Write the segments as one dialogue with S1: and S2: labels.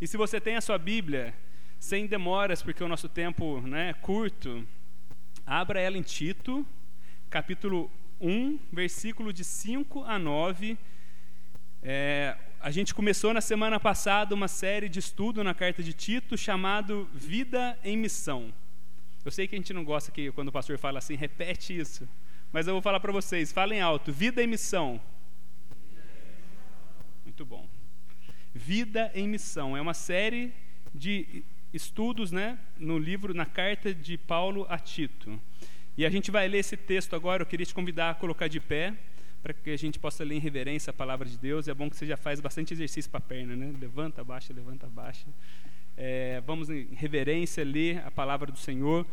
S1: E se você tem a sua Bíblia, sem demoras, porque o nosso tempo né, é curto, abra ela em Tito, capítulo 1, versículo de 5 a 9. É, a gente começou na semana passada uma série de estudo na carta de Tito chamado Vida em Missão. Eu sei que a gente não gosta que quando o pastor fala assim, repete isso. Mas eu vou falar para vocês, falem alto, vida em missão. Muito bom. Vida em missão é uma série de estudos, né, no livro, na carta de Paulo a Tito. E a gente vai ler esse texto agora. Eu queria te convidar a colocar de pé para que a gente possa ler em reverência a palavra de Deus. É bom que você já faz bastante exercício para a perna, né? Levanta, abaixa, levanta, abaixa. É, vamos em reverência ler a palavra do Senhor.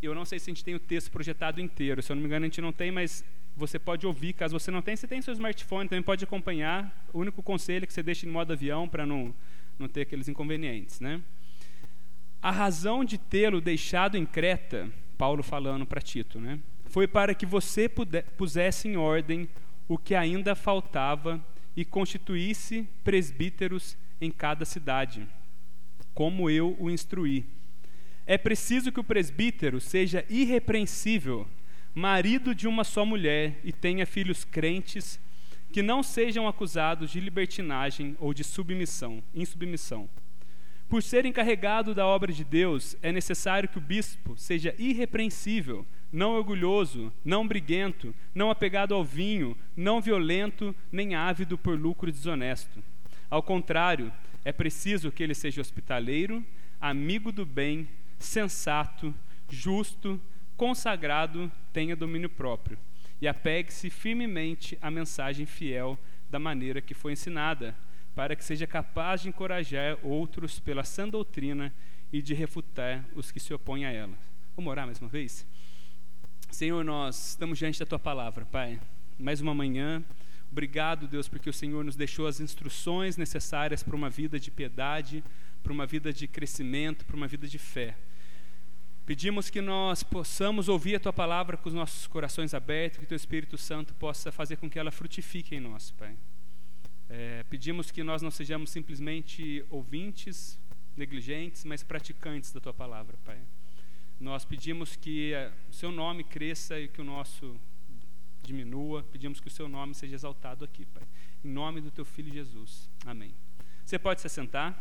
S1: Eu não sei se a gente tem o texto projetado inteiro. Se eu não me engano, a gente não tem, mas você pode ouvir. Caso você não tenha, você tem seu smartphone, também pode acompanhar. O único conselho é que você deixe em modo avião para não, não ter aqueles inconvenientes, né? A razão de tê-lo deixado em Creta, Paulo falando para Tito, né? Foi para que você pusesse em ordem o que ainda faltava e constituísse presbíteros em cada cidade, como eu o instruí. É preciso que o presbítero seja irrepreensível, marido de uma só mulher e tenha filhos crentes que não sejam acusados de libertinagem ou de submissão, insubmissão. Por ser encarregado da obra de Deus, é necessário que o bispo seja irrepreensível, não orgulhoso, não briguento, não apegado ao vinho, não violento, nem ávido por lucro desonesto. Ao contrário, é preciso que ele seja hospitaleiro, amigo do bem, sensato, justo, consagrado, tenha domínio próprio e apegue-se firmemente à mensagem fiel da maneira que foi ensinada, para que seja capaz de encorajar outros pela sã doutrina e de refutar os que se opõem a ela. Vamos orar mais uma vez? Senhor, nós estamos diante da tua palavra, Pai. Mais uma manhã. Obrigado, Deus, porque o Senhor nos deixou as instruções necessárias para uma vida de piedade, para uma vida de crescimento, para uma vida de fé. Pedimos que nós possamos ouvir a tua palavra com os nossos corações abertos, que teu Espírito Santo possa fazer com que ela frutifique em nós, Pai. É, pedimos que nós não sejamos simplesmente ouvintes, negligentes, mas praticantes da tua palavra, Pai. Nós pedimos que é, o seu nome cresça e que o nosso diminua. Pedimos que o seu nome seja exaltado aqui, Pai. Em nome do teu filho Jesus. Amém. Você pode se assentar.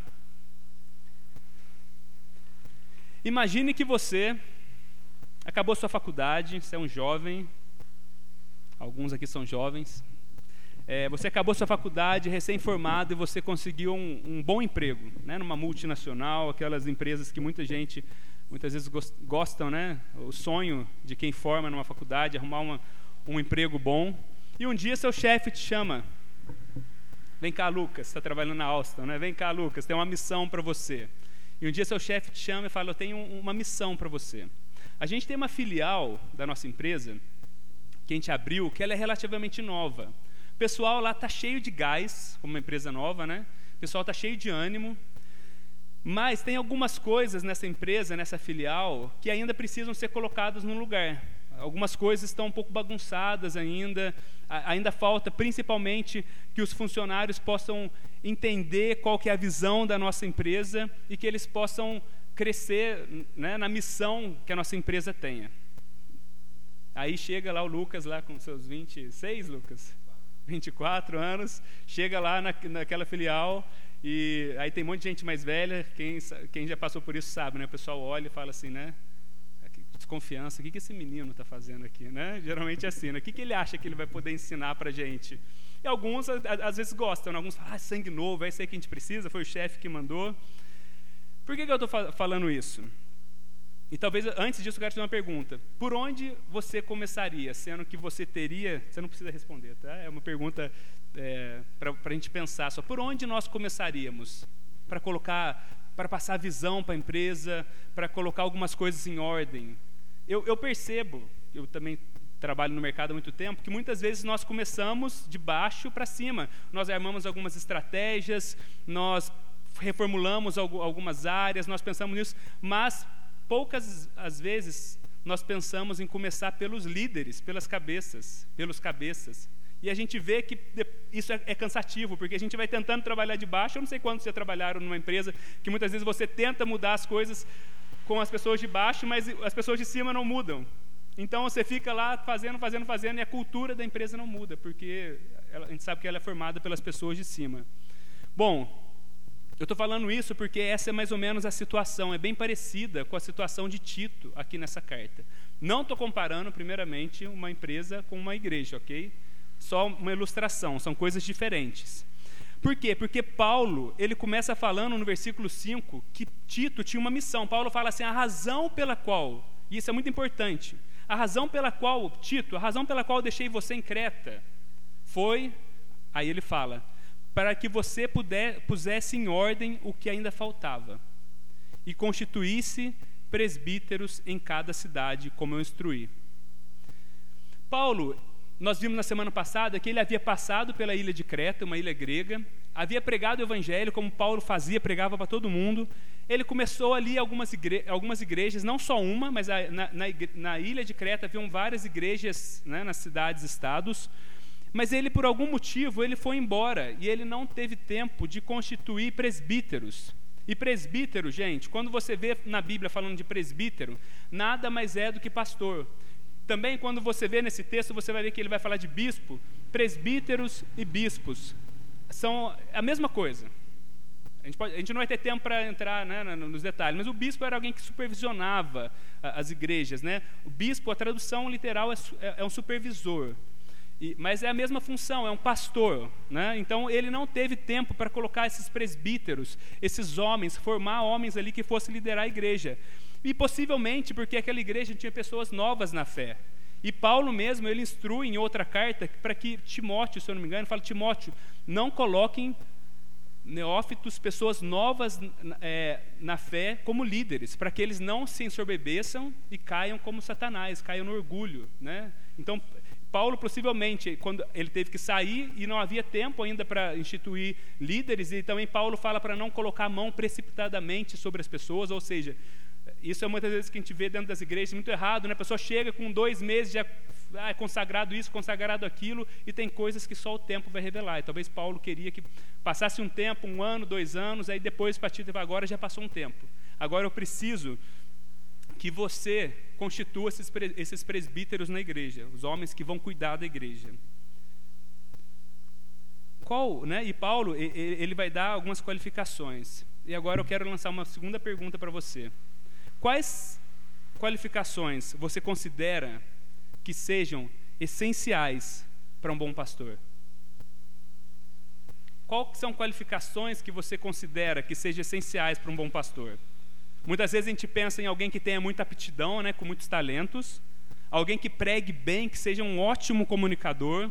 S1: Imagine que você acabou sua faculdade, você é um jovem, alguns aqui são jovens. É, você acabou sua faculdade recém-formado e você conseguiu um, um, bom emprego, né, numa multinacional, aquelas empresas que muita gente muitas vezes gostam, né, o sonho de quem forma numa faculdade, arrumar uma, um emprego bom. E um dia seu chefe te chama, vem cá, Lucas, está trabalhando na Alstom, né? Vem cá, Lucas, tem uma missão para você. E um dia seu chefe te chama e fala: Eu tenho uma missão para você. A gente tem uma filial da nossa empresa que a gente abriu, que ela é relativamente nova. O pessoal lá está cheio de gás, como uma empresa nova, né? O pessoal está cheio de ânimo. Mas tem algumas coisas nessa empresa, nessa filial, que ainda precisam ser colocadas no lugar. Algumas coisas estão um pouco bagunçadas ainda, ainda falta principalmente que os funcionários possam entender qual que é a visão da nossa empresa e que eles possam crescer né, na missão que a nossa empresa tenha. Aí chega lá o Lucas, lá com seus 26, Lucas? 24 anos, chega lá na, naquela filial e aí tem um monte de gente mais velha, quem, quem já passou por isso sabe, né? O pessoal olha e fala assim, né? Desconfiança, o que, que esse menino está fazendo aqui, né? Geralmente é assim, né? O que, que ele acha que ele vai poder ensinar para a gente? E alguns, às vezes, gostam, né? alguns falam, ah, sangue novo, é isso aí que a gente precisa, foi o chefe que mandou. Por que, que eu estou falando isso? E talvez, antes disso, eu quero te fazer uma pergunta. Por onde você começaria, sendo que você teria... Você não precisa responder, tá? É uma pergunta é, para a gente pensar só. Por onde nós começaríamos para colocar para passar visão para a empresa, para colocar algumas coisas em ordem. Eu, eu, percebo, eu também trabalho no mercado há muito tempo, que muitas vezes nós começamos de baixo para cima. Nós armamos algumas estratégias, nós reformulamos algumas áreas, nós pensamos nisso, mas poucas as vezes nós pensamos em começar pelos líderes, pelas cabeças, pelos cabeças. E a gente vê que isso é, é cansativo, porque a gente vai tentando trabalhar de baixo. Eu não sei quando você trabalharam numa empresa que muitas vezes você tenta mudar as coisas com as pessoas de baixo, mas as pessoas de cima não mudam. Então você fica lá fazendo, fazendo, fazendo, e a cultura da empresa não muda, porque ela, a gente sabe que ela é formada pelas pessoas de cima. Bom, eu estou falando isso porque essa é mais ou menos a situação, é bem parecida com a situação de Tito aqui nessa carta. Não estou comparando, primeiramente, uma empresa com uma igreja, ok? Só uma ilustração, são coisas diferentes. Por quê? Porque Paulo, ele começa falando no versículo 5 que Tito tinha uma missão. Paulo fala assim: a razão pela qual, e isso é muito importante, a razão pela qual, Tito, a razão pela qual deixei você em Creta foi, aí ele fala, para que você puder, pusesse em ordem o que ainda faltava e constituísse presbíteros em cada cidade, como eu instruí. Paulo, nós vimos na semana passada que ele havia passado pela ilha de Creta, uma ilha grega, havia pregado o evangelho como Paulo fazia, pregava para todo mundo. Ele começou ali algumas, igre algumas igrejas, não só uma, mas a, na, na, na, ilha de Creta haviam várias igrejas né, nas cidades estados. Mas ele, por algum motivo, ele foi embora e ele não teve tempo de constituir presbíteros. E presbítero, gente, quando você vê na Bíblia falando de presbítero, nada mais é do que pastor. Também, quando você vê nesse texto, você vai ver que ele vai falar de bispo, presbíteros e bispos. São a mesma coisa. A gente, pode, a gente não vai ter tempo para entrar né, nos detalhes, mas o bispo era alguém que supervisionava as igrejas. Né? O bispo, a tradução literal é, é, é um supervisor. E, mas é a mesma função, é um pastor. Né? Então ele não teve tempo para colocar esses presbíteros, esses homens, formar homens ali que fossem liderar a igreja. E possivelmente porque aquela igreja tinha pessoas novas na fé. E Paulo mesmo, ele instrui em outra carta para que Timóteo, se eu não me engano, fala, Timóteo, não coloquem neófitos, pessoas novas é, na fé, como líderes, para que eles não se ensorbebeçam e caiam como Satanás, caiam no orgulho. Né? Então, Paulo, possivelmente, quando ele teve que sair e não havia tempo ainda para instituir líderes, e também Paulo fala para não colocar a mão precipitadamente sobre as pessoas, ou seja, isso é muitas vezes que a gente vê dentro das igrejas muito errado, né? A pessoa chega com dois meses já ah, é consagrado isso, consagrado aquilo, e tem coisas que só o tempo vai revelar. E talvez Paulo queria que passasse um tempo, um ano, dois anos, aí depois, a partir de agora, já passou um tempo. Agora eu preciso que você constitua esses, esses presbíteros na igreja, os homens que vão cuidar da igreja. Qual, né? E Paulo, ele vai dar algumas qualificações. E agora eu quero lançar uma segunda pergunta para você. Quais qualificações você considera que sejam essenciais para um bom pastor? Quais são qualificações que você considera que sejam essenciais para um bom pastor? Muitas vezes a gente pensa em alguém que tenha muita aptidão, né, com muitos talentos, alguém que pregue bem, que seja um ótimo comunicador,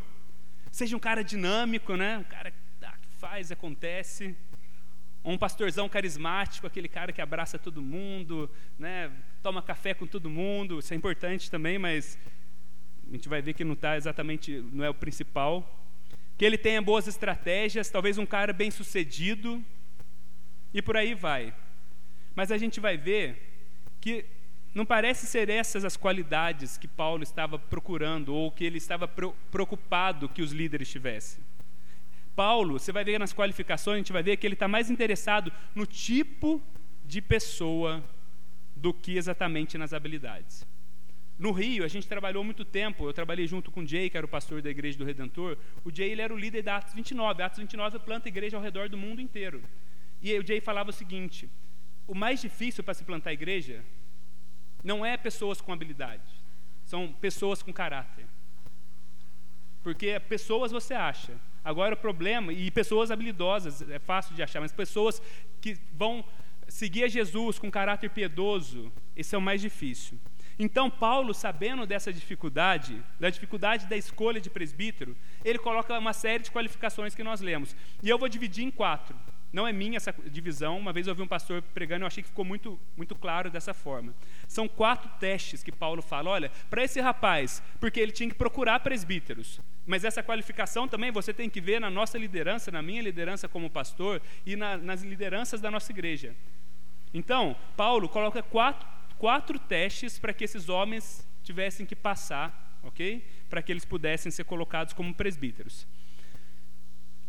S1: seja um cara dinâmico, né, um cara que faz, acontece, um pastorzão carismático, aquele cara que abraça todo mundo, né, toma café com todo mundo, isso é importante também, mas a gente vai ver que não está exatamente, não é o principal. Que ele tenha boas estratégias, talvez um cara bem sucedido, e por aí vai. Mas a gente vai ver que não parece ser essas as qualidades que Paulo estava procurando, ou que ele estava preocupado que os líderes tivessem. Paulo, você vai ver nas qualificações, a gente vai ver que ele está mais interessado no tipo de pessoa do que exatamente nas habilidades. No Rio, a gente trabalhou muito tempo, eu trabalhei junto com o Jay, que era o pastor da Igreja do Redentor. O Jay ele era o líder da Atos 29. A Atos 29 planta igreja ao redor do mundo inteiro. E o Jay falava o seguinte: o mais difícil para se plantar igreja não é pessoas com habilidade, são pessoas com caráter. Porque pessoas você acha, Agora o problema, e pessoas habilidosas, é fácil de achar, mas pessoas que vão seguir a Jesus com caráter piedoso, esse é o mais difícil. Então, Paulo, sabendo dessa dificuldade, da dificuldade da escolha de presbítero, ele coloca uma série de qualificações que nós lemos. E eu vou dividir em quatro. Não é minha essa divisão. Uma vez eu ouvi um pastor pregando, eu achei que ficou muito, muito claro dessa forma. São quatro testes que Paulo fala. Olha, para esse rapaz, porque ele tinha que procurar presbíteros. Mas essa qualificação também você tem que ver na nossa liderança, na minha liderança como pastor e na, nas lideranças da nossa igreja. Então, Paulo coloca quatro, quatro testes para que esses homens tivessem que passar, ok? para que eles pudessem ser colocados como presbíteros.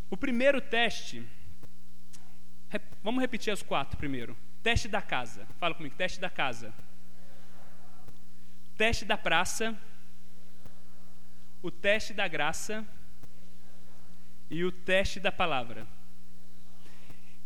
S1: O primeiro teste, vamos repetir os quatro primeiro. Teste da casa, fala comigo, teste da casa. Teste da praça, o teste da graça e o teste da palavra.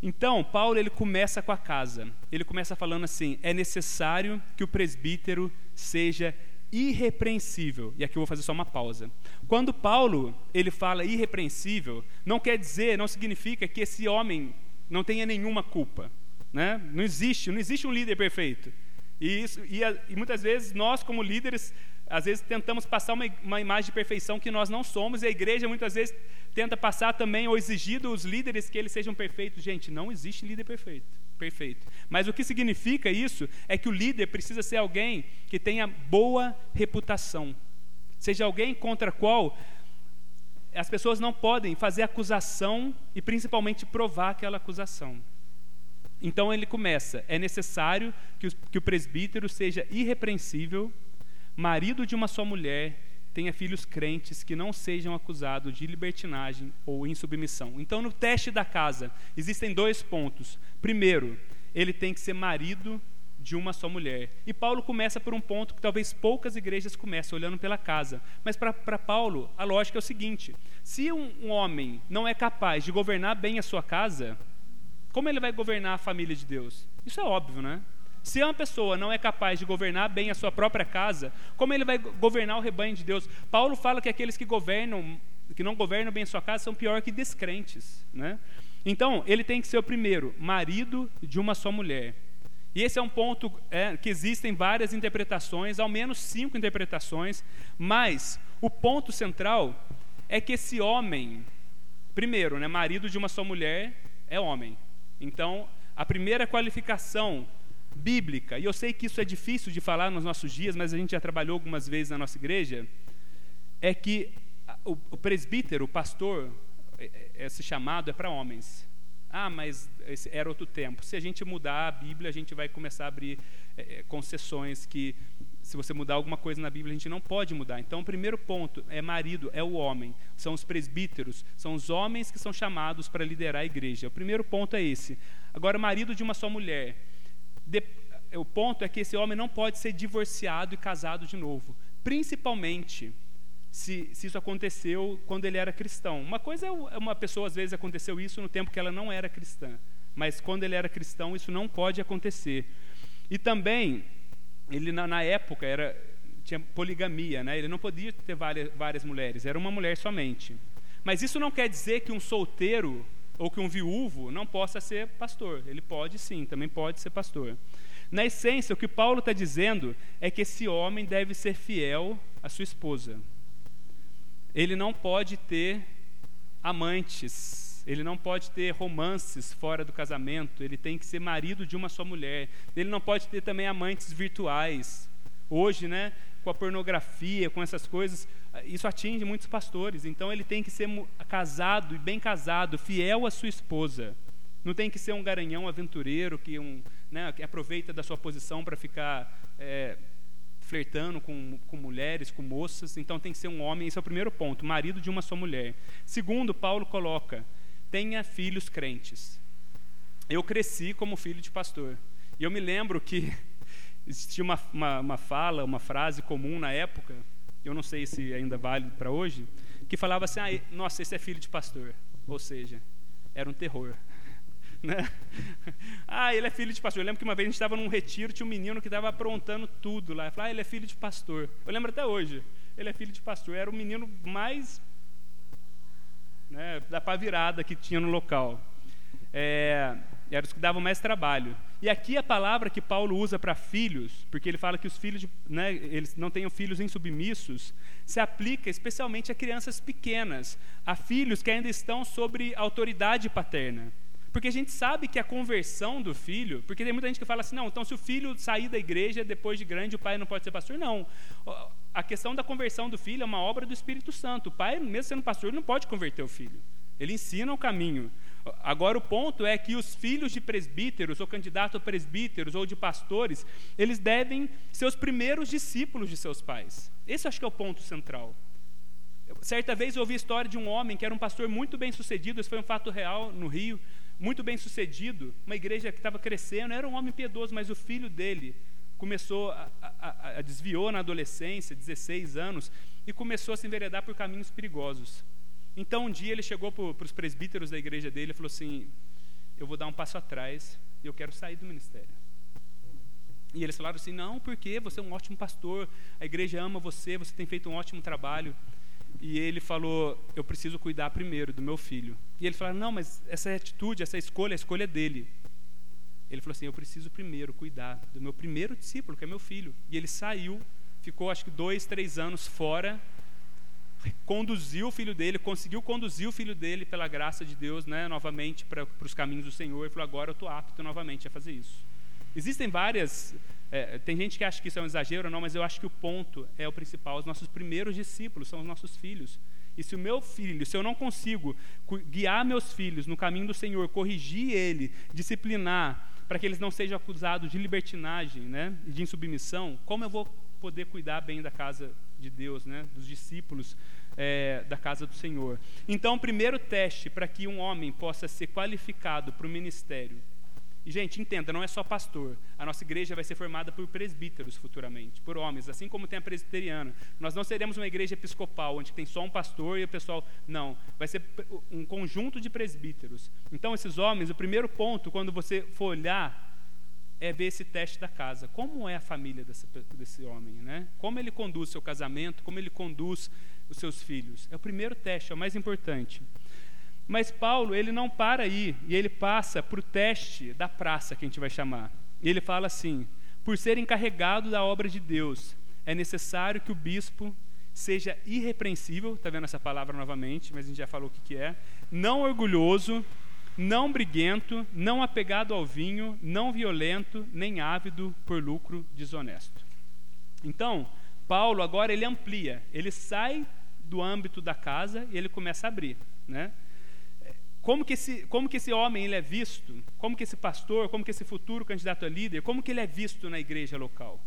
S1: Então, Paulo ele começa com a casa. Ele começa falando assim: é necessário que o presbítero seja irrepreensível. E aqui eu vou fazer só uma pausa. Quando Paulo ele fala irrepreensível, não quer dizer, não significa que esse homem não tenha nenhuma culpa, né? Não existe, não existe um líder perfeito. E, isso, e, e muitas vezes nós como líderes às vezes tentamos passar uma, uma, imagem de perfeição que nós não somos, e a igreja muitas vezes tenta passar também ou exigir dos líderes que eles sejam perfeitos. Gente, não existe líder perfeito. Perfeito. Mas o que significa isso é que o líder precisa ser alguém que tenha boa reputação. Seja alguém contra qual as pessoas não podem fazer acusação e principalmente provar aquela acusação. Então ele começa: é necessário que o, que o presbítero seja irrepreensível marido de uma só mulher, tenha filhos crentes que não sejam acusados de libertinagem ou insubmissão. Então, no teste da casa, existem dois pontos. Primeiro, ele tem que ser marido de uma só mulher. E Paulo começa por um ponto que talvez poucas igrejas comecem, olhando pela casa. Mas para Paulo, a lógica é o seguinte: se um, um homem não é capaz de governar bem a sua casa, como ele vai governar a família de Deus? Isso é óbvio, né? Se uma pessoa não é capaz de governar bem a sua própria casa, como ele vai governar o rebanho de Deus? Paulo fala que aqueles que governam, que não governam bem a sua casa, são pior que descrentes, né? Então, ele tem que ser o primeiro, marido de uma só mulher. E esse é um ponto é, que existem várias interpretações, ao menos cinco interpretações, mas o ponto central é que esse homem, primeiro, né, marido de uma só mulher, é homem. Então, a primeira qualificação bíblica, e eu sei que isso é difícil de falar nos nossos dias, mas a gente já trabalhou algumas vezes na nossa igreja, é que o, presbítero, o pastor, é, é, esse chamado é para homens. Ah, mas era outro tempo. Se a gente mudar a Bíblia, a gente vai começar a abrir é, concessões que, se você mudar alguma coisa na Bíblia, a gente não pode mudar. Então, o primeiro ponto é marido, é o homem. São os presbíteros, são os homens que são chamados para liderar a igreja. O primeiro ponto é esse. Agora, marido de uma só mulher de, o ponto é que esse homem não pode ser divorciado e casado de novo, principalmente se, se, isso aconteceu quando ele era cristão. Uma coisa é, é uma pessoa, às vezes, aconteceu isso no tempo que ela não era cristã, mas quando ele era cristão, isso não pode acontecer. E também, ele na, na época era, tinha poligamia, né? ele não podia ter várias, várias mulheres, era uma mulher somente. Mas isso não quer dizer que um solteiro ou que um viúvo não possa ser pastor. Ele pode sim, também pode ser pastor. Na essência, o que Paulo está dizendo é que esse homem deve ser fiel à sua esposa. Ele não pode ter amantes, ele não pode ter romances fora do casamento, ele tem que ser marido de uma só mulher. Ele não pode ter também amantes virtuais. Hoje, né, com a pornografia, com essas coisas, isso atinge muitos pastores. Então ele tem que ser casado e bem casado, fiel à sua esposa. Não tem que ser um garanhão aventureiro que, um, né, que aproveita da sua posição para ficar é, flertando com, com mulheres, com moças. Então tem que ser um homem. Esse é o primeiro ponto, marido de uma só mulher. Segundo, Paulo coloca: tenha filhos crentes. Eu cresci como filho de pastor. E eu me lembro que existia uma, uma, uma fala, uma frase comum na época eu não sei se ainda vale para hoje, que falava assim: ah, nossa, esse é filho de pastor. Ou seja, era um terror. Né? Ah, ele é filho de pastor. Eu lembro que uma vez a gente estava num retiro, tinha um menino que estava aprontando tudo lá. Eu falava, ah, ele é filho de pastor. Eu lembro até hoje. Ele é filho de pastor. Era o menino mais né, da pavirada que tinha no local. É, eram os que davam mais trabalho. E aqui a palavra que Paulo usa para filhos, porque ele fala que os filhos, né, eles não tenham filhos insubmissos, se aplica especialmente a crianças pequenas, a filhos que ainda estão sobre autoridade paterna. Porque a gente sabe que a conversão do filho, porque tem muita gente que fala assim, não, então se o filho sair da igreja depois de grande, o pai não pode ser pastor. Não. A questão da conversão do filho é uma obra do Espírito Santo. O pai, mesmo sendo pastor, não pode converter o filho. Ele ensina o caminho. Agora, o ponto é que os filhos de presbíteros, ou candidatos a presbíteros, ou de pastores, eles devem ser os primeiros discípulos de seus pais. Esse acho que é o ponto central. Certa vez eu ouvi a história de um homem que era um pastor muito bem sucedido, esse foi um fato real no Rio, muito bem sucedido, uma igreja que estava crescendo, era um homem piedoso, mas o filho dele começou a, a, a desviou na adolescência, 16 anos, e começou a se enveredar por caminhos perigosos. Então um dia ele chegou para os presbíteros da igreja dele e falou assim: Eu vou dar um passo atrás e eu quero sair do ministério. E eles falaram assim: Não, porque você é um ótimo pastor, a igreja ama você, você tem feito um ótimo trabalho. E ele falou: Eu preciso cuidar primeiro do meu filho. E ele falou: Não, mas essa atitude, essa escolha, a escolha é dele. Ele falou assim: Eu preciso primeiro cuidar do meu primeiro discípulo, que é meu filho. E ele saiu, ficou acho que dois, três anos fora conduziu o filho dele, conseguiu conduzir o filho dele pela graça de Deus, né, novamente para os caminhos do Senhor, e falou: agora eu estou apto novamente a fazer isso. Existem várias. É, tem gente que acha que isso é um exagero, não, mas eu acho que o ponto é o principal. Os nossos primeiros discípulos são os nossos filhos. E se o meu filho, se eu não consigo guiar meus filhos no caminho do Senhor, corrigir ele, disciplinar, para que eles não sejam acusados de libertinagem né, de insubmissão, como eu vou poder cuidar bem da casa de Deus, né, dos discípulos é, da casa do Senhor. Então, o primeiro teste para que um homem possa ser qualificado para o ministério. E, gente, entenda, não é só pastor. A nossa igreja vai ser formada por presbíteros futuramente, por homens, assim como tem a presbiteriana. Nós não seremos uma igreja episcopal, onde tem só um pastor e o pessoal. Não. Vai ser um conjunto de presbíteros. Então, esses homens, o primeiro ponto, quando você for olhar é ver esse teste da casa. Como é a família desse, homem, né? Como ele conduz seu casamento, como ele conduz os seus filhos. É o primeiro teste, é o mais importante. Mas Paulo, ele não para aí, e ele passa para o teste da praça, que a gente vai chamar. E ele fala assim: por ser encarregado da obra de Deus, é necessário que o bispo seja irrepreensível, está vendo essa palavra novamente, mas a gente já falou o que, que é, não orgulhoso, não briguento, não apegado ao vinho, não violento, nem ávido por lucro desonesto. Então, Paulo agora ele amplia, ele sai do âmbito da casa e ele começa a abrir, né? Como que esse, como que esse homem ele é visto? Como que esse pastor, como que esse futuro candidato a líder, como que ele é visto na igreja local?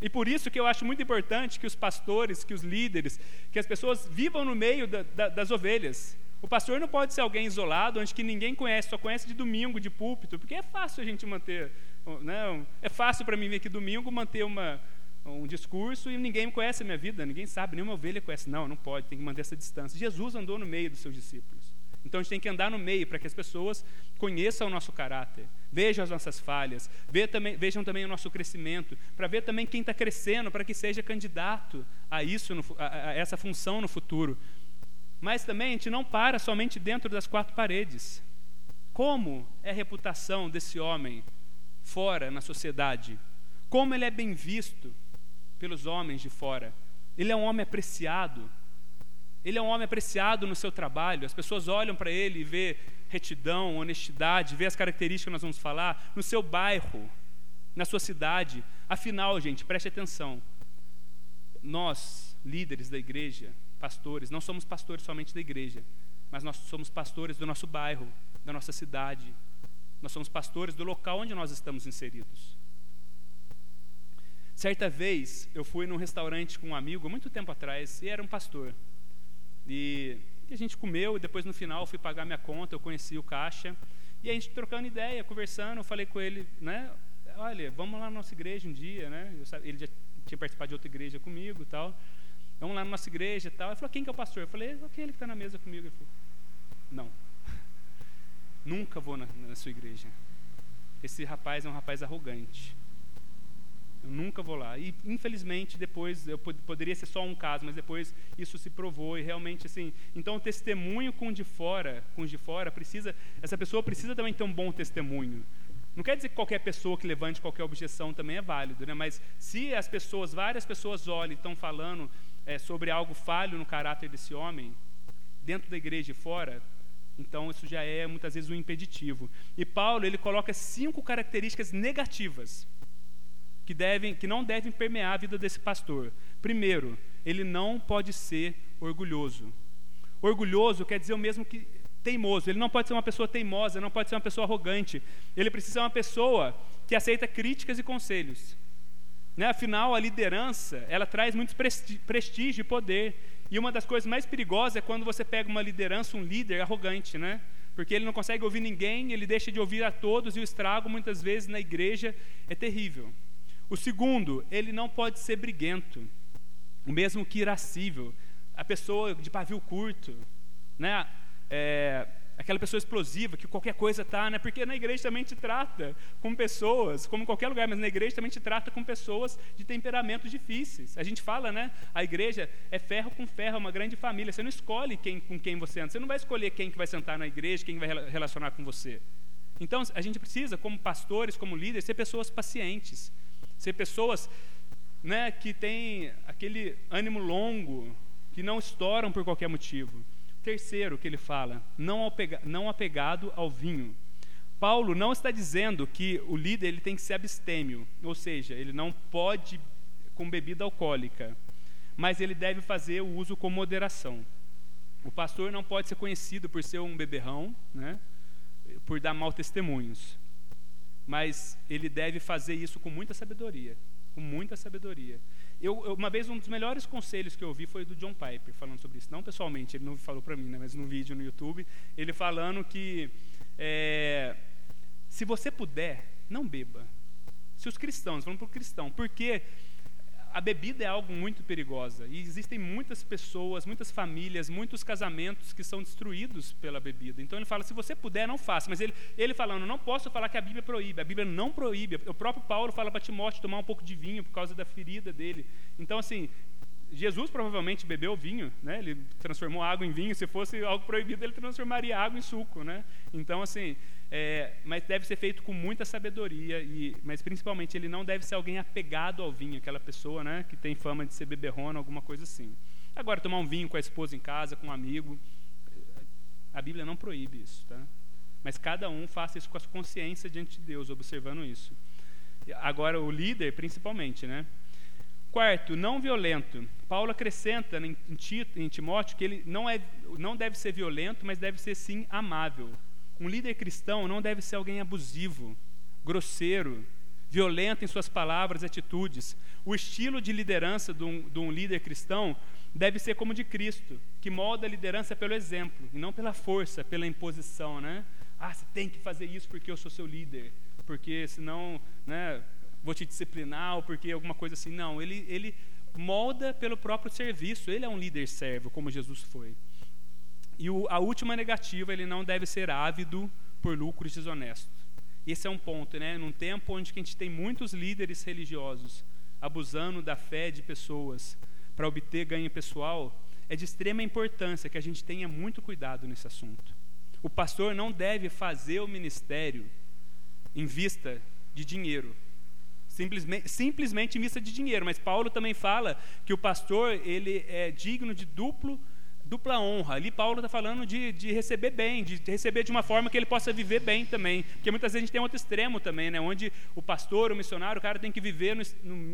S1: E por isso que eu acho muito importante que os pastores, que os líderes, que as pessoas vivam no meio da, da, das ovelhas, o pastor não pode ser alguém isolado, onde que ninguém conhece, só conhece de domingo, de púlpito, porque é fácil a gente manter, né, é fácil para mim vir aqui domingo manter uma, um discurso e ninguém conhece a minha vida, ninguém sabe, nenhuma ovelha conhece. Não, não pode, tem que manter essa distância. Jesus andou no meio dos seus discípulos. Então a gente tem que andar no meio para que as pessoas conheçam o nosso caráter, vejam as nossas falhas, vejam também, vejam também o nosso crescimento, para ver também quem está crescendo, para que seja candidato a isso, a essa função no futuro. Mas também a gente não para somente dentro das quatro paredes. Como é a reputação desse homem fora na sociedade? Como ele é bem visto pelos homens de fora? Ele é um homem apreciado. Ele é um homem apreciado no seu trabalho. As pessoas olham para ele e vê retidão, honestidade, vê as características que nós vamos falar no seu bairro, na sua cidade. Afinal, gente, preste atenção. Nós, líderes da igreja, pastores, não somos pastores somente da igreja, mas nós somos pastores do nosso bairro, da nossa cidade. Nós somos pastores do local onde nós estamos inseridos. Certa vez eu fui num restaurante com um amigo, muito tempo atrás, e era um pastor. E, e a gente comeu, e depois no final fui pagar minha conta, eu conheci o caixa. E a gente trocando ideia, conversando, eu falei com ele, né? Olha, vamos lá na nossa igreja um dia, né? Ele já tinha participado de outra igreja comigo e tal vamos lá na nossa igreja e tal. Ele falou, quem que é o pastor? Eu falei, aquele que está na mesa comigo. Ele falou, não, nunca vou na, na sua igreja. Esse rapaz é um rapaz arrogante. Eu nunca vou lá. E infelizmente depois eu poderia ser só um caso, mas depois isso se provou e realmente assim. Então o testemunho com de fora, com de fora precisa, essa pessoa precisa também ter um bom testemunho. Não quer dizer que qualquer pessoa que levante qualquer objeção também é válido, né? Mas se as pessoas, várias pessoas olham e estão falando é, sobre algo falho no caráter desse homem, dentro da igreja e fora, então isso já é muitas vezes um impeditivo. E Paulo ele coloca cinco características negativas que devem, que não devem permear a vida desse pastor. Primeiro, ele não pode ser orgulhoso. Orgulhoso quer dizer o mesmo que teimoso. Ele não pode ser uma pessoa teimosa, não pode ser uma pessoa arrogante. Ele precisa ser uma pessoa que aceita críticas e conselhos. Né? Afinal, a liderança ela traz muito prestígio e poder. E uma das coisas mais perigosas é quando você pega uma liderança, um líder arrogante, né? Porque ele não consegue ouvir ninguém, ele deixa de ouvir a todos e o estrago muitas vezes na igreja é terrível. O segundo, ele não pode ser briguento, o mesmo que irascível, a pessoa de pavio curto, né? É, aquela pessoa explosiva que qualquer coisa tá, né? Porque na igreja também te trata com pessoas, como em qualquer lugar, mas na igreja também te trata com pessoas de temperamentos difíceis. A gente fala, né? A igreja é ferro com ferro, é uma grande família. Você não escolhe quem, com quem você anda. Você não vai escolher quem que vai sentar na igreja, quem vai relacionar com você. Então, a gente precisa, como pastores, como líderes, ser pessoas pacientes, ser pessoas, né, que têm aquele ânimo longo, que não estouram por qualquer motivo. Terceiro que ele fala, não, apega, não apegado ao vinho. Paulo não está dizendo que o líder ele tem que ser abstêmio, ou seja, ele não pode com bebida alcoólica, mas ele deve fazer o uso com moderação. O pastor não pode ser conhecido por ser um beberrão, né, por dar mal testemunhos, mas ele deve fazer isso com muita sabedoria, com muita sabedoria. Eu, eu, uma vez, um dos melhores conselhos que eu ouvi foi do John Piper, falando sobre isso. Não pessoalmente, ele não falou para mim, né, mas no vídeo no YouTube, ele falando que é, se você puder, não beba. Se os cristãos, falando para o cristão, porque a bebida é algo muito perigosa e existem muitas pessoas, muitas famílias, muitos casamentos que são destruídos pela bebida. Então ele fala: se você puder, não faça. Mas ele, ele falando, não posso falar que a Bíblia proíbe. A Bíblia não proíbe. O próprio Paulo fala para Timóteo tomar um pouco de vinho por causa da ferida dele. Então assim, Jesus provavelmente bebeu vinho, né? Ele transformou água em vinho. Se fosse algo proibido, ele transformaria água em suco, né? Então assim, é, mas deve ser feito com muita sabedoria, e, mas principalmente ele não deve ser alguém apegado ao vinho, aquela pessoa né, que tem fama de ser beberrona, alguma coisa assim. Agora, tomar um vinho com a esposa em casa, com um amigo, a Bíblia não proíbe isso, tá? Mas cada um faça isso com a consciência diante de Deus, observando isso. Agora, o líder, principalmente, né? Quarto, não violento. Paulo acrescenta em Timóteo que ele não, é, não deve ser violento, mas deve ser sim amável. Um líder cristão não deve ser alguém abusivo, grosseiro, violento em suas palavras e atitudes. O estilo de liderança de um, de um, líder cristão deve ser como de Cristo, que molda a liderança pelo exemplo e não pela força, pela imposição, né? Ah, você tem que fazer isso porque eu sou seu líder, porque senão, né, vou te disciplinar ou porque alguma coisa assim. Não, ele ele molda pelo próprio serviço. Ele é um líder servo, como Jesus foi. E o, a última negativa, ele não deve ser ávido por lucros desonestos. Esse é um ponto, né? Num tempo onde a gente tem muitos líderes religiosos abusando da fé de pessoas para obter ganho pessoal, é de extrema importância que a gente tenha muito cuidado nesse assunto. O pastor não deve fazer o ministério em vista de dinheiro, simplesmente, simplesmente vista de dinheiro. Mas Paulo também fala que o pastor ele é digno de duplo dupla honra. Ali Paulo está falando de, de receber bem, de receber de uma forma que ele possa viver bem também. Porque muitas vezes a gente tem outro extremo também, né? onde o pastor, o missionário, o cara tem que viver no,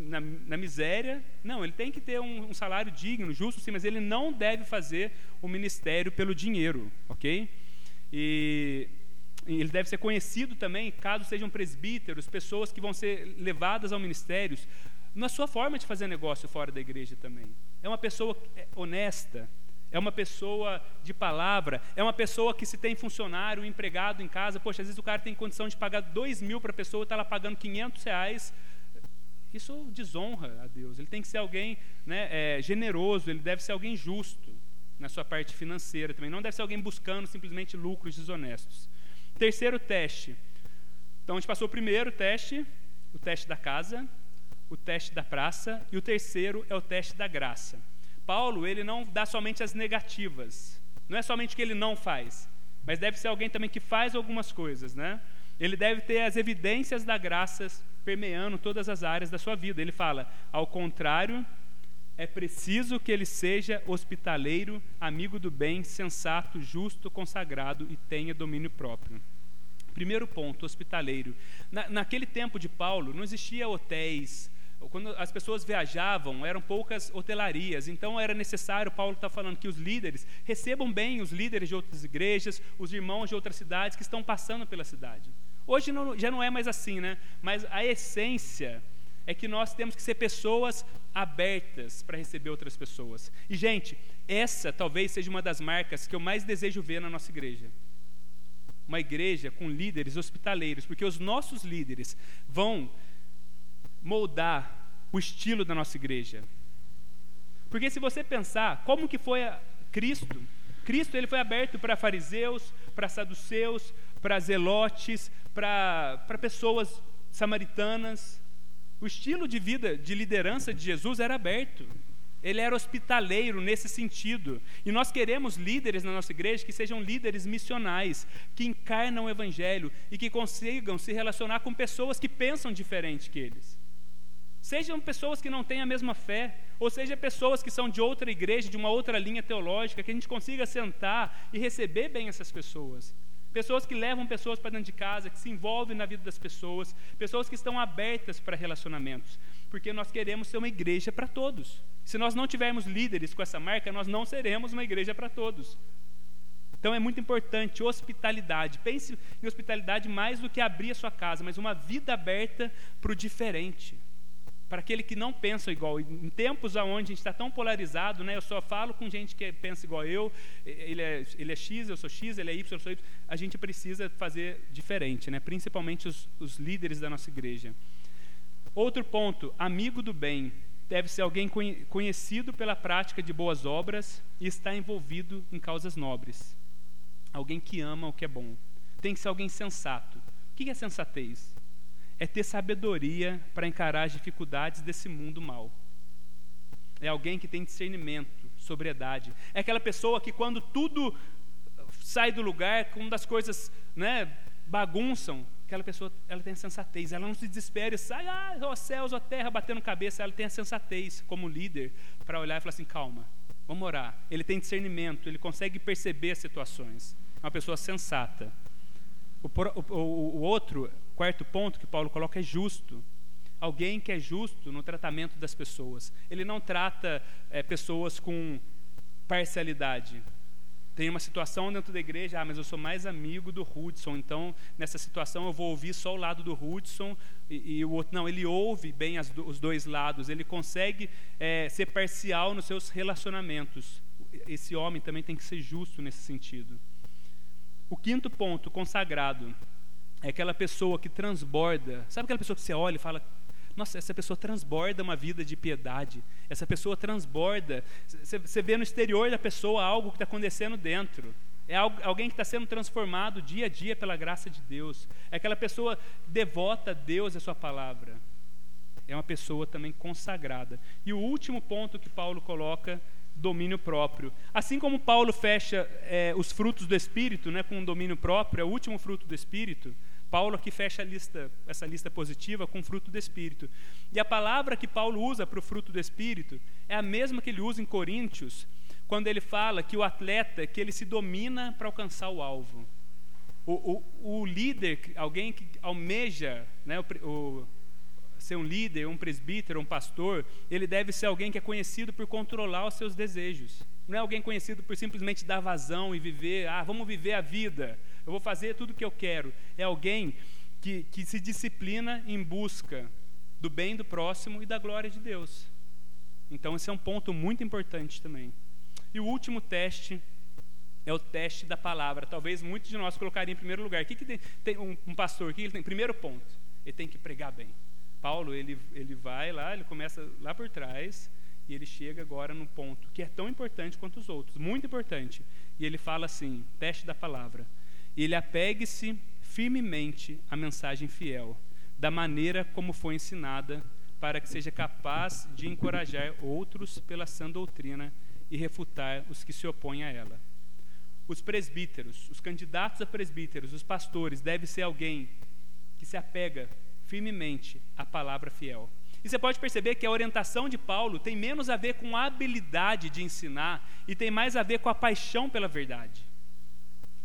S1: na, na, miséria. Não, ele tem que ter um, um, salário digno, justo, sim, mas ele não deve fazer o ministério pelo dinheiro, ok? E ele deve ser conhecido também, caso sejam presbíteros, pessoas que vão ser levadas ao ministério, na sua forma de fazer negócio fora da igreja também. É uma pessoa é, honesta, é uma pessoa de palavra, é uma pessoa que se tem funcionário, empregado em casa, poxa, às vezes o cara tem condição de pagar dois mil para a pessoa, está lá pagando 500 reais, isso desonra a Deus. Ele tem que ser alguém né, é, generoso, ele deve ser alguém justo na sua parte financeira também, não deve ser alguém buscando simplesmente lucros desonestos. Terceiro teste. Então a gente passou o primeiro teste, o teste da casa, o teste da praça, e o terceiro é o teste da graça. Paulo, ele não dá somente as negativas. Não é somente o que ele não faz, mas deve ser alguém também que faz algumas coisas, né? Ele deve ter as evidências da graça permeando todas as áreas da sua vida. Ele fala: ao contrário, é preciso que ele seja hospitaleiro, amigo do bem, sensato, justo, consagrado e tenha domínio próprio. Primeiro ponto, hospitaleiro. Na, naquele tempo de Paulo, não existia hotéis, quando as pessoas viajavam, eram poucas hotelarias, então era necessário, Paulo está falando que os líderes recebam bem os líderes de outras igrejas, os irmãos de outras cidades que estão passando pela cidade. Hoje não, já não é mais assim, né? Mas a essência é que nós temos que ser pessoas abertas para receber outras pessoas. E, gente, essa talvez seja uma das marcas que eu mais desejo ver na nossa igreja. Uma igreja com líderes hospitaleiros, porque os nossos líderes vão moldar o estilo da nossa igreja. Porque se você pensar, como que foi Cristo? Cristo ele foi aberto para fariseus, para saduceus, para zelotes, para, para pessoas samaritanas. O estilo de vida, de liderança de Jesus era aberto. Ele era hospitaleiro nesse sentido. E nós queremos líderes na nossa igreja que sejam líderes missionais, que encarnam o evangelho e que consigam se relacionar com pessoas que pensam diferente que eles. Sejam pessoas que não têm a mesma fé, ou seja, pessoas que são de outra igreja, de uma outra linha teológica, que a gente consiga sentar e receber bem essas pessoas. Pessoas que levam pessoas para dentro de casa, que se envolvem na vida das pessoas, pessoas que estão abertas para relacionamentos, porque nós queremos ser uma igreja para todos. Se nós não tivermos líderes com essa marca, nós não seremos uma igreja para todos. Então é muito importante hospitalidade. Pense em hospitalidade mais do que abrir a sua casa, mas uma vida aberta para o diferente para aquele que não pensa igual. Em tempos onde a gente está tão polarizado, né, eu só falo com gente que pensa igual eu, ele é, ele é X, eu sou X, ele é Y, eu sou Y. A gente precisa fazer diferente, né, principalmente os, os líderes da nossa igreja. Outro ponto, amigo do bem. Deve ser alguém conhecido pela prática de boas obras e está envolvido em causas nobres. Alguém que ama o que é bom. Tem que ser alguém sensato. O que é sensatez? É ter sabedoria para encarar as dificuldades desse mundo mal. É alguém que tem discernimento, sobriedade. É aquela pessoa que quando tudo sai do lugar, quando as coisas né, bagunçam, aquela pessoa ela tem a sensatez, ela não se desespera e sai, ah, ó céus, ó terra, batendo cabeça, ela tem a sensatez como líder para olhar e falar assim, calma, vamos orar. Ele tem discernimento, ele consegue perceber as situações. É uma pessoa sensata. O, o, o, outro quarto ponto que Paulo coloca é justo. Alguém que é justo no tratamento das pessoas. Ele não trata é, pessoas com parcialidade. Tem uma situação dentro da igreja, ah, mas eu sou mais amigo do Hudson, então nessa situação eu vou ouvir só o lado do Hudson e, e o outro. Não, ele ouve bem as, os dois lados, ele consegue é, ser parcial nos seus relacionamentos. Esse homem também tem que ser justo nesse sentido. O quinto ponto, consagrado é aquela pessoa que transborda. Sabe aquela pessoa que você olha e fala: Nossa, essa pessoa transborda uma vida de piedade. Essa pessoa transborda. Você vê no exterior da pessoa algo que está acontecendo dentro. É alguém que está sendo transformado dia a dia pela graça de Deus. É aquela pessoa devota a Deus e a sua palavra. É uma pessoa também consagrada. E o último ponto que Paulo coloca domínio próprio. Assim como Paulo fecha é, os frutos do Espírito né, com domínio próprio, é o último fruto do Espírito, Paulo aqui fecha lista, essa lista positiva com fruto do Espírito. E a palavra que Paulo usa para o fruto do Espírito é a mesma que ele usa em Coríntios, quando ele fala que o atleta, que ele se domina para alcançar o alvo. O, o, o líder, alguém que almeja né, o, o, ser um líder, um presbítero, um pastor, ele deve ser alguém que é conhecido por controlar os seus desejos. Não é alguém conhecido por simplesmente dar vazão e viver, ah, vamos viver a vida eu vou fazer tudo o que eu quero. É alguém que, que se disciplina em busca do bem do próximo e da glória de Deus. Então, esse é um ponto muito importante também. E o último teste é o teste da palavra. Talvez muitos de nós colocariam em primeiro lugar. O que, que tem, um, um, pastor? O que ele tem? Primeiro ponto, ele tem que pregar bem. Paulo, ele, ele vai lá, ele começa lá por trás e ele chega agora no ponto que é tão importante quanto os outros, muito importante. E ele fala assim: teste da palavra e ele apegue-se firmemente à mensagem fiel, da maneira como foi ensinada, para que seja capaz de encorajar outros pela sã doutrina e refutar os que se opõem a ela. Os presbíteros, os candidatos a presbíteros, os pastores, deve ser alguém que se apega firmemente à palavra fiel. E você pode perceber que a orientação de Paulo tem menos a ver com a habilidade de ensinar e tem mais a ver com a paixão pela verdade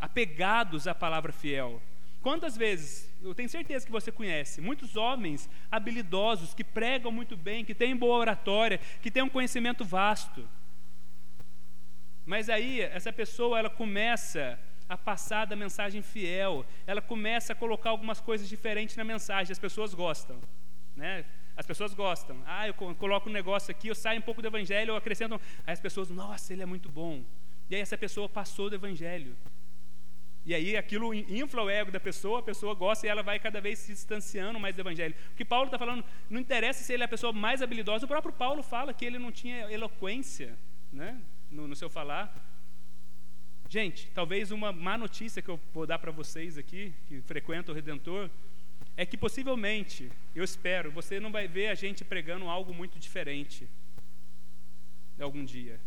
S1: apegados à palavra fiel. Quantas vezes, eu tenho certeza que você conhece, muitos homens habilidosos que pregam muito bem, que têm boa oratória, que têm um conhecimento vasto. Mas aí essa pessoa ela começa a passar da mensagem fiel, ela começa a colocar algumas coisas diferentes na mensagem, as pessoas gostam. Né? As pessoas gostam. Ah, eu coloco um negócio aqui, eu saio um pouco do evangelho, eu acrescento. Aí as pessoas, nossa, ele é muito bom. E aí essa pessoa passou do evangelho. E aí aquilo infla o ego da pessoa, a pessoa gosta e ela vai cada vez se distanciando mais do evangelho. O que Paulo está falando, não interessa se ele é a pessoa mais habilidosa, o próprio Paulo fala que ele não tinha eloquência né, no, no seu falar. Gente, talvez uma má notícia que eu vou dar para vocês aqui, que frequentam o Redentor, é que possivelmente, eu espero, você não vai ver a gente pregando algo muito diferente algum dia.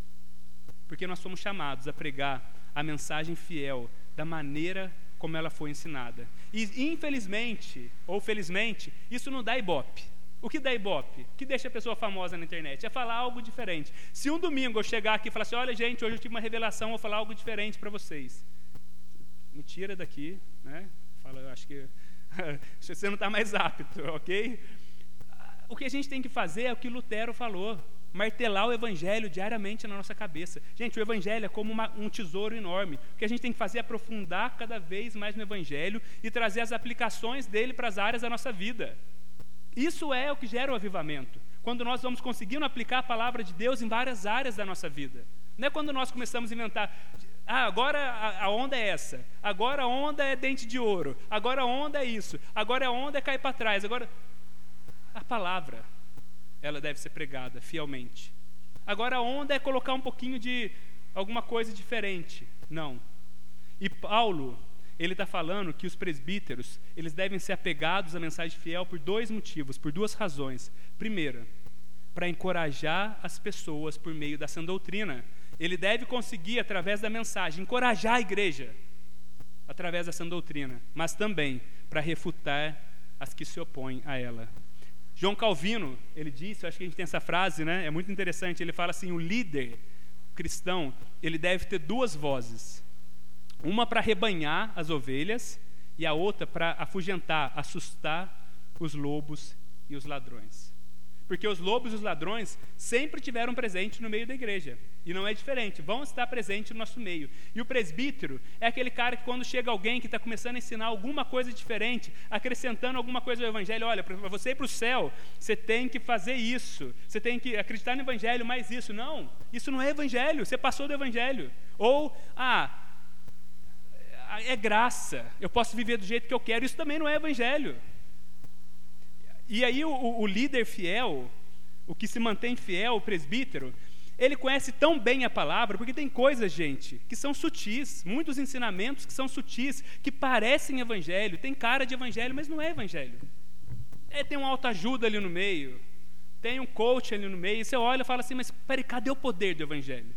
S1: Porque nós somos chamados a pregar a mensagem fiel da maneira como ela foi ensinada. E infelizmente, ou felizmente, isso não dá ibope. O que dá ibope? O que deixa a pessoa famosa na internet? É falar algo diferente. Se um domingo eu chegar aqui e falar assim: olha, gente, hoje eu tive uma revelação, vou falar algo diferente para vocês. Me tira daqui, né? Fala, acho que você não está mais apto, ok? O que a gente tem que fazer é o que Lutero falou martelar o Evangelho diariamente na nossa cabeça. Gente, o Evangelho é como uma, um tesouro enorme. O que a gente tem que fazer é aprofundar cada vez mais no Evangelho e trazer as aplicações dele para as áreas da nossa vida. Isso é o que gera o avivamento. Quando nós vamos conseguindo aplicar a palavra de Deus em várias áreas da nossa vida. Não é quando nós começamos a inventar. Ah, agora a, onda é essa. Agora a onda é dente de ouro. Agora a onda é isso. Agora a onda é cair para trás. Agora. A palavra, ela deve ser pregada fielmente. Agora a onda é colocar um pouquinho de alguma coisa diferente. Não. E Paulo, ele está falando que os presbíteros eles devem ser apegados à mensagem fiel por dois motivos, por duas razões. Primeira, para encorajar as pessoas por meio da sã doutrina. Ele deve conseguir, através da mensagem, encorajar a igreja através da sã doutrina, mas também para refutar as que se opõem a ela. João Calvino, ele disse, eu acho que a gente tem essa frase, né? É muito interessante. Ele fala assim: o líder cristão, ele deve ter duas vozes uma para rebanhar as ovelhas e a outra para afugentar, assustar os lobos e os ladrões. Porque os lobos e os ladrões sempre tiveram presente no meio da igreja. E não é diferente, vão estar presentes no nosso meio. E o presbítero é aquele cara que, quando chega alguém que está começando a ensinar alguma coisa diferente, acrescentando alguma coisa ao evangelho, olha, para você ir para o céu, você tem que fazer isso, você tem que acreditar no evangelho, mais isso. Não, isso não é evangelho, você passou do evangelho. Ou, ah, é graça, eu posso viver do jeito que eu quero, isso também não é evangelho. E aí o, o líder fiel, o que se mantém fiel, o presbítero, ele conhece tão bem a palavra, porque tem coisas, gente, que são sutis, muitos ensinamentos que são sutis, que parecem evangelho, tem cara de evangelho, mas não é evangelho. É, tem uma autoajuda ali no meio, tem um coach ali no meio, e você olha e fala assim, mas peraí, cadê o poder do evangelho?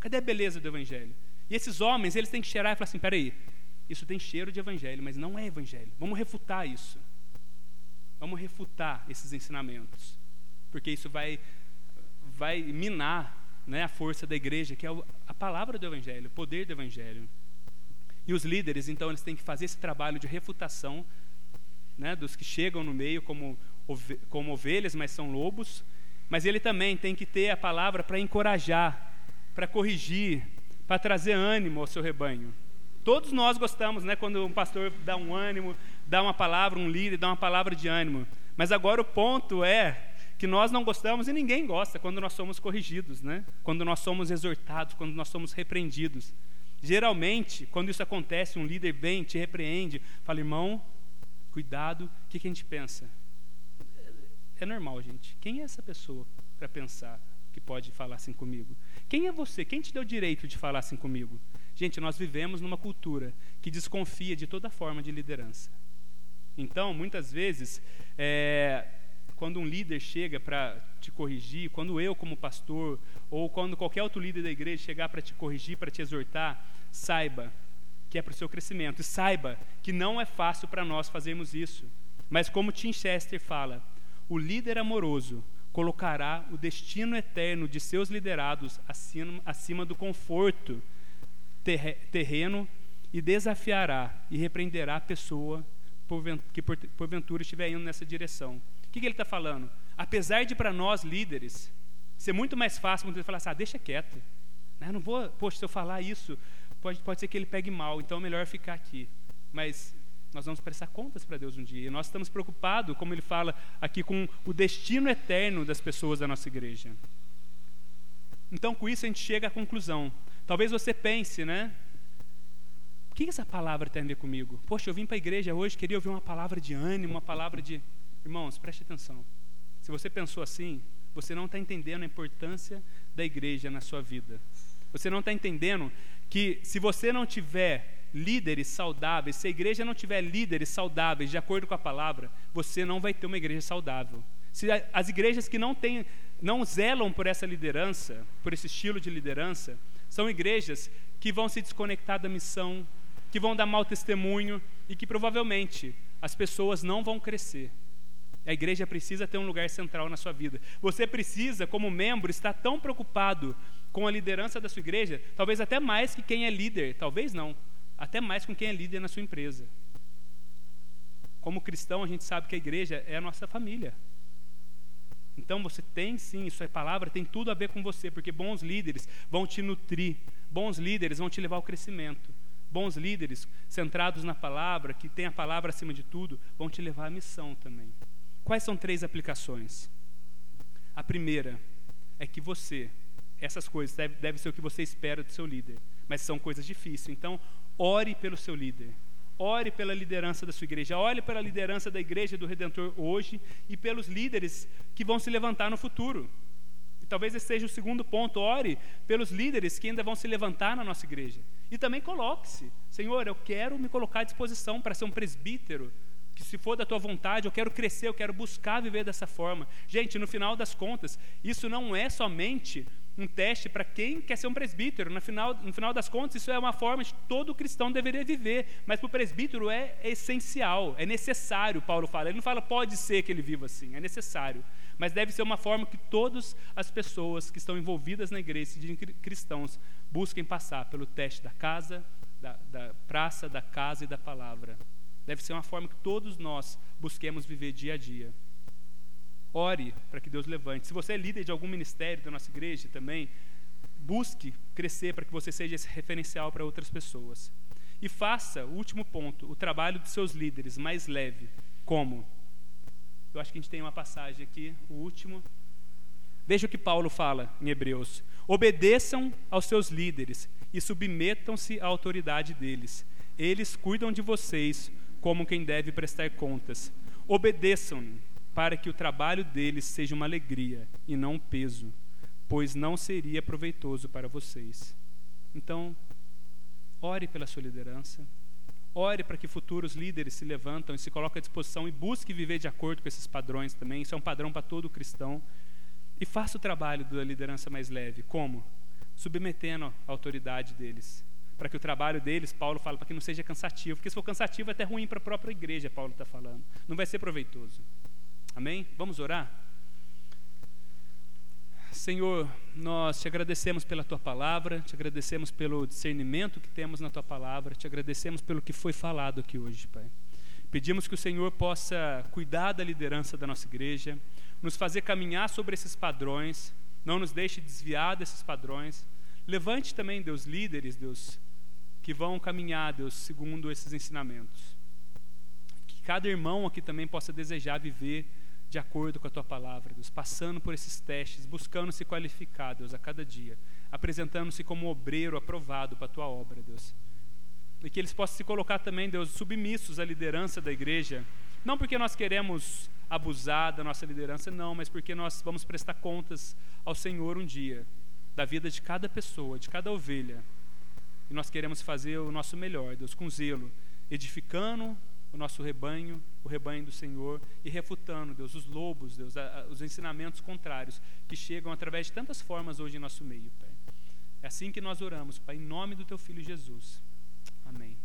S1: Cadê a beleza do evangelho? E esses homens, eles têm que cheirar e falar assim: peraí, isso tem cheiro de evangelho, mas não é evangelho. Vamos refutar isso. Vamos refutar esses ensinamentos. Porque isso vai, vai minar né, a força da igreja, que é a palavra do evangelho, o poder do evangelho. E os líderes, então, eles têm que fazer esse trabalho de refutação né, dos que chegam no meio como, como ovelhas, mas são lobos. Mas ele também tem que ter a palavra para encorajar, para corrigir, para trazer ânimo ao seu rebanho. Todos nós gostamos, né, quando um pastor dá um ânimo, dá uma palavra, um líder dá uma palavra de ânimo. Mas agora o ponto é que nós não gostamos e ninguém gosta quando nós somos corrigidos, né? Quando nós somos exortados, quando nós somos repreendidos. Geralmente, quando isso acontece, um líder vem, te repreende, fala, irmão, cuidado, o que, que a gente pensa? É normal, gente. Quem é essa pessoa para pensar que pode falar assim comigo? Quem é você? Quem te deu o direito de falar assim comigo? Gente, nós vivemos numa cultura que desconfia de toda forma de liderança. Então, muitas vezes, é, quando um líder chega para te corrigir, quando eu, como pastor, ou quando qualquer outro líder da igreja chegar para te corrigir, para te exortar, saiba que é para o seu crescimento. E saiba que não é fácil para nós fazermos isso. Mas, como Tim Chester fala, o líder amoroso colocará o destino eterno de seus liderados acima, acima do conforto terreno e desafiará e repreenderá a pessoa que porventura estiver indo nessa direção. O que, que ele está falando? Apesar de para nós líderes ser muito mais fácil quando ele falar assim, ah, deixa quieto. Eu não vou, poxa, se eu falar isso, pode, pode ser que ele pegue mal, então é melhor ficar aqui. Mas Nós vamos prestar contas para Deus um dia. E nós estamos preocupados, como ele fala aqui, com o destino eterno das pessoas da nossa igreja. Então, com isso, a gente chega à conclusão. Talvez você pense, né? O que essa palavra tem a ver comigo? Poxa, eu vim para a igreja hoje, queria ouvir uma palavra de ânimo, uma palavra de. Irmãos, preste atenção. Se você pensou assim, você não está entendendo a importância da igreja na sua vida. Você não está entendendo que se você não tiver líderes saudáveis, se a igreja não tiver líderes saudáveis de acordo com a palavra, você não vai ter uma igreja saudável. Se as igrejas que não têm, não zelam por essa liderança, por esse estilo de liderança, são igrejas que vão se desconectar da missão, que vão dar mau testemunho e que provavelmente as pessoas não vão crescer. A igreja precisa ter um lugar central na sua vida. Você precisa, como membro, estar tão preocupado com a liderança da sua igreja, talvez até mais que quem é líder, talvez não, até mais com quem é líder na sua empresa. Como cristão, a gente sabe que a igreja é a nossa família. Então você tem sim, sua palavra tem tudo a ver com você, porque bons líderes vão te nutrir, bons líderes vão te levar ao crescimento. Bons líderes centrados na palavra, que tem a palavra acima de tudo, vão te levar à missão também. Quais são três aplicações? A primeira é que você, essas coisas deve, deve ser o que você espera do seu líder, mas são coisas difíceis. Então, ore pelo seu líder. Ore pela liderança da sua igreja, ore pela liderança da igreja do Redentor hoje e pelos líderes que vão se levantar no futuro. E talvez esse seja o segundo ponto. Ore pelos líderes que ainda vão se levantar na nossa igreja. E também coloque-se: Senhor, eu quero me colocar à disposição para ser um presbítero. Que se for da tua vontade, eu quero crescer, eu quero buscar viver dessa forma. Gente, no final das contas, isso não é somente um teste para quem quer ser um presbítero. No final, no final das contas, isso é uma forma que todo cristão deveria viver. Mas para o presbítero é, é essencial, é necessário, Paulo fala. Ele não fala pode ser que ele viva assim, é necessário. Mas deve ser uma forma que todas as pessoas que estão envolvidas na igreja, de cristãos, busquem passar pelo teste da casa, da, da praça, da casa e da palavra. Deve ser uma forma que todos nós busquemos viver dia a dia. Ore para que Deus levante. Se você é líder de algum ministério da nossa igreja também, busque crescer para que você seja esse referencial para outras pessoas. E faça, o último ponto, o trabalho dos seus líderes mais leve. Como? Eu acho que a gente tem uma passagem aqui, o último. Veja o que Paulo fala em Hebreus: Obedeçam aos seus líderes e submetam-se à autoridade deles. Eles cuidam de vocês como quem deve prestar contas. Obedeçam para que o trabalho deles seja uma alegria e não um peso, pois não seria proveitoso para vocês. Então, ore pela sua liderança, ore para que futuros líderes se levantam e se coloquem à disposição e busque viver de acordo com esses padrões também. Isso é um padrão para todo cristão. E faça o trabalho da liderança mais leve. Como? Submetendo a autoridade deles. Para que o trabalho deles, Paulo fala, para que não seja cansativo. Porque se for cansativo, é até ruim para a própria igreja, Paulo está falando. Não vai ser proveitoso. Amém? Vamos orar? Senhor, nós te agradecemos pela tua palavra, te agradecemos pelo discernimento que temos na tua palavra, te agradecemos pelo que foi falado aqui hoje, Pai. Pedimos que o Senhor possa cuidar da liderança da nossa igreja, nos fazer caminhar sobre esses padrões, não nos deixe desviar desses padrões. Levante também, Deus, líderes, Deus, que vão caminhar, Deus, segundo esses ensinamentos. Que cada irmão aqui também possa desejar viver de acordo com a tua palavra, Deus, passando por esses testes, buscando se qualificar, Deus, a cada dia, apresentando-se como obreiro aprovado para a tua obra, Deus. E que eles possam se colocar também, Deus, submissos à liderança da igreja, não porque nós queremos abusar da nossa liderança, não, mas porque nós vamos prestar contas ao Senhor um dia, da vida de cada pessoa, de cada ovelha. E nós queremos fazer o nosso melhor, Deus, com zelo, edificando o nosso rebanho, o rebanho do Senhor, e refutando, Deus, os lobos, Deus, os ensinamentos contrários que chegam através de tantas formas hoje em nosso meio, Pai. É assim que nós oramos, Pai, em nome do Teu Filho Jesus. Amém.